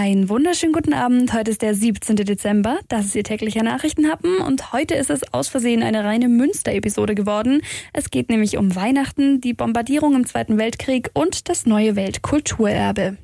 Einen wunderschönen guten Abend. Heute ist der 17. Dezember. Das ist Ihr täglicher Nachrichtenhappen und heute ist es aus Versehen eine reine Münster-Episode geworden. Es geht nämlich um Weihnachten, die Bombardierung im Zweiten Weltkrieg und das neue Weltkulturerbe.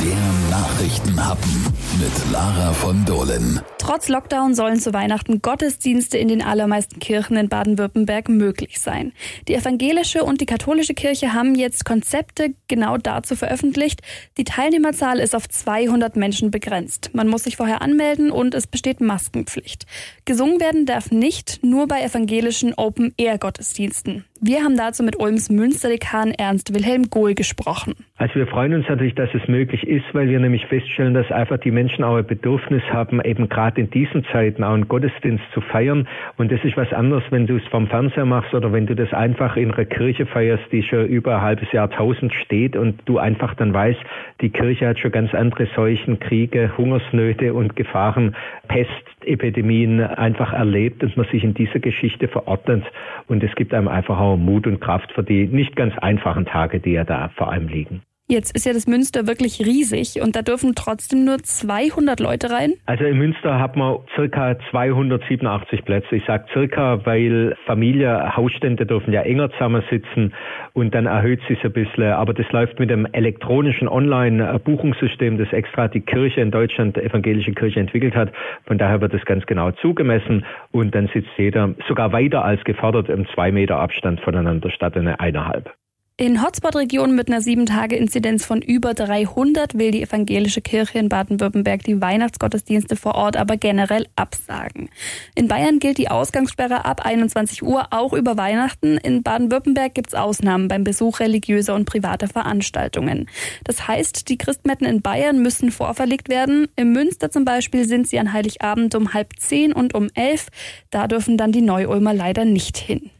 Der Nachrichtenhappen mit Lara von Dohlen. Trotz Lockdown sollen zu Weihnachten Gottesdienste in den allermeisten Kirchen in Baden-Württemberg möglich sein. Die evangelische und die katholische Kirche haben jetzt Konzepte genau dazu veröffentlicht. Die Teilnehmerzahl ist auf 200 Menschen begrenzt. Man muss sich vorher anmelden und es besteht Maskenpflicht. Gesungen werden darf nicht nur bei evangelischen Open-Air-Gottesdiensten. Wir haben dazu mit Ulms Münsterdekan Ernst Wilhelm Gohl gesprochen. Also wir freuen uns natürlich, dass es möglich ist, weil wir nämlich feststellen, dass einfach die Menschen auch ein Bedürfnis haben, eben gerade in diesen Zeiten auch einen Gottesdienst zu feiern. Und das ist was anderes, wenn du es vom Fernseher machst oder wenn du das einfach in einer Kirche feierst, die schon über ein halbes Jahrtausend steht und du einfach dann weißt, die Kirche hat schon ganz andere Seuchen, Kriege, Hungersnöte und Gefahren, Pestepidemien einfach erlebt und man sich in dieser Geschichte verordnet. Und es gibt einem einfach auch Mut und Kraft für die nicht ganz einfachen Tage, die ja da vor allem liegen. Jetzt ist ja das Münster wirklich riesig und da dürfen trotzdem nur 200 Leute rein? Also in Münster hat man circa 287 Plätze. Ich sage circa, weil Familie, Hausstände dürfen ja enger zusammensitzen und dann erhöht sich ein bisschen. Aber das läuft mit dem elektronischen Online-Buchungssystem, das extra die Kirche in Deutschland, die evangelische Kirche entwickelt hat. Von daher wird das ganz genau zugemessen und dann sitzt jeder sogar weiter als gefordert im zwei Meter Abstand voneinander statt eine eineinhalb. In Hotspot-Regionen mit einer 7-Tage-Inzidenz von über 300 will die evangelische Kirche in Baden-Württemberg die Weihnachtsgottesdienste vor Ort aber generell absagen. In Bayern gilt die Ausgangssperre ab 21 Uhr auch über Weihnachten. In Baden-Württemberg gibt es Ausnahmen beim Besuch religiöser und privater Veranstaltungen. Das heißt, die Christmetten in Bayern müssen vorverlegt werden. Im Münster zum Beispiel sind sie an Heiligabend um halb zehn und um elf. Da dürfen dann die Neu-Ulmer leider nicht hin.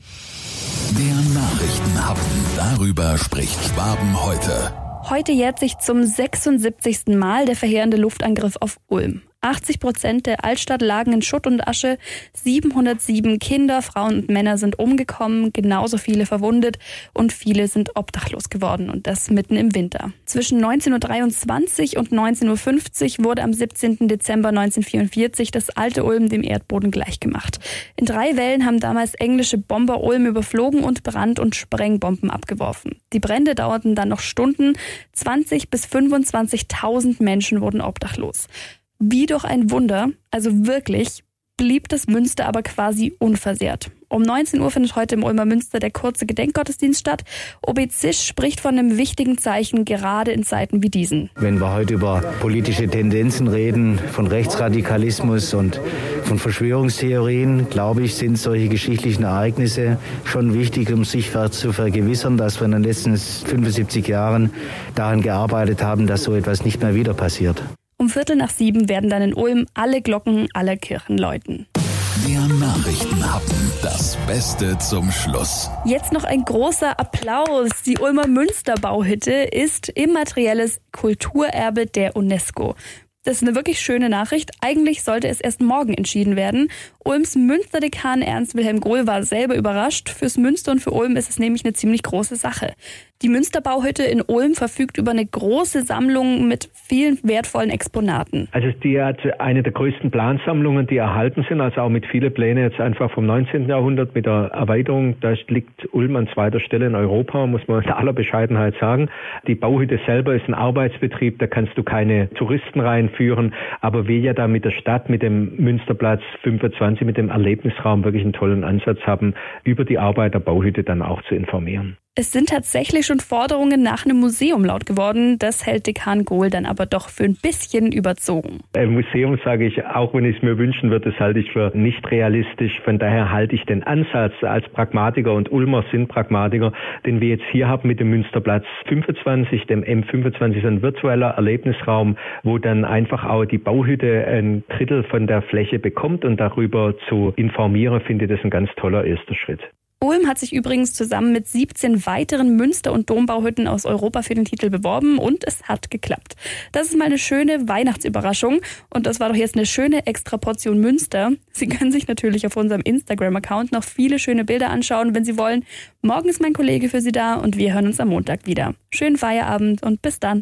Der Nachrichtenhappen. Darüber spricht Schwaben heute. Heute jährt sich zum 76. Mal der verheerende Luftangriff auf Ulm. 80 Prozent der Altstadt lagen in Schutt und Asche. 707 Kinder, Frauen und Männer sind umgekommen, genauso viele verwundet und viele sind obdachlos geworden und das mitten im Winter. Zwischen 19.23 Uhr und 19.50 Uhr wurde am 17. Dezember 1944 das alte Ulm dem Erdboden gleichgemacht. In drei Wellen haben damals englische Bomber Ulm überflogen und Brand- und Sprengbomben abgeworfen. Die Brände dauerten dann noch Stunden. 20 bis 25.000 Menschen wurden obdachlos. Wie durch ein Wunder, also wirklich, blieb das Münster aber quasi unversehrt. Um 19 Uhr findet heute im Ulmer Münster der kurze Gedenkgottesdienst statt. OB Zisch spricht von einem wichtigen Zeichen, gerade in Zeiten wie diesen. Wenn wir heute über politische Tendenzen reden, von Rechtsradikalismus und von Verschwörungstheorien, glaube ich, sind solche geschichtlichen Ereignisse schon wichtig, um sich zu vergewissern, dass wir in den letzten 75 Jahren daran gearbeitet haben, dass so etwas nicht mehr wieder passiert. Um Viertel nach sieben werden dann in Ulm alle Glocken aller Kirchen läuten. Der Nachrichtenhappen. Das Beste zum Schluss. Jetzt noch ein großer Applaus. Die Ulmer Münsterbauhütte ist immaterielles Kulturerbe der UNESCO. Das ist eine wirklich schöne Nachricht. Eigentlich sollte es erst morgen entschieden werden. Ulms Münsterdekan Ernst Wilhelm Gohl war selber überrascht. Fürs Münster und für Ulm ist es nämlich eine ziemlich große Sache. Die Münsterbauhütte in Ulm verfügt über eine große Sammlung mit vielen wertvollen Exponaten. Also die hat eine der größten Plansammlungen, die erhalten sind, also auch mit vielen Plänen jetzt einfach vom 19. Jahrhundert mit der Erweiterung. Da liegt Ulm an zweiter Stelle in Europa, muss man in aller Bescheidenheit sagen. Die Bauhütte selber ist ein Arbeitsbetrieb, da kannst du keine Touristen reinführen, aber wir ja da mit der Stadt, mit dem Münsterplatz 25, mit dem Erlebnisraum wirklich einen tollen Ansatz haben, über die Arbeit der Bauhütte dann auch zu informieren. Es sind tatsächlich schon Forderungen nach einem Museum laut geworden. Das hält Dekan Gohl dann aber doch für ein bisschen überzogen. Ein Museum sage ich, auch wenn ich es mir wünschen würde, das halte ich für nicht realistisch. Von daher halte ich den Ansatz als Pragmatiker und Ulmer sind Pragmatiker, den wir jetzt hier haben mit dem Münsterplatz 25, dem M25, ein virtueller Erlebnisraum, wo dann einfach auch die Bauhütte ein Drittel von der Fläche bekommt und darüber zu informieren, finde ich das ein ganz toller erster Schritt. Ulm hat sich übrigens zusammen mit 17 weiteren Münster- und Dombauhütten aus Europa für den Titel beworben und es hat geklappt. Das ist mal eine schöne Weihnachtsüberraschung und das war doch jetzt eine schöne Extraportion Münster. Sie können sich natürlich auf unserem Instagram-Account noch viele schöne Bilder anschauen, wenn Sie wollen. Morgen ist mein Kollege für Sie da und wir hören uns am Montag wieder. Schönen Feierabend und bis dann.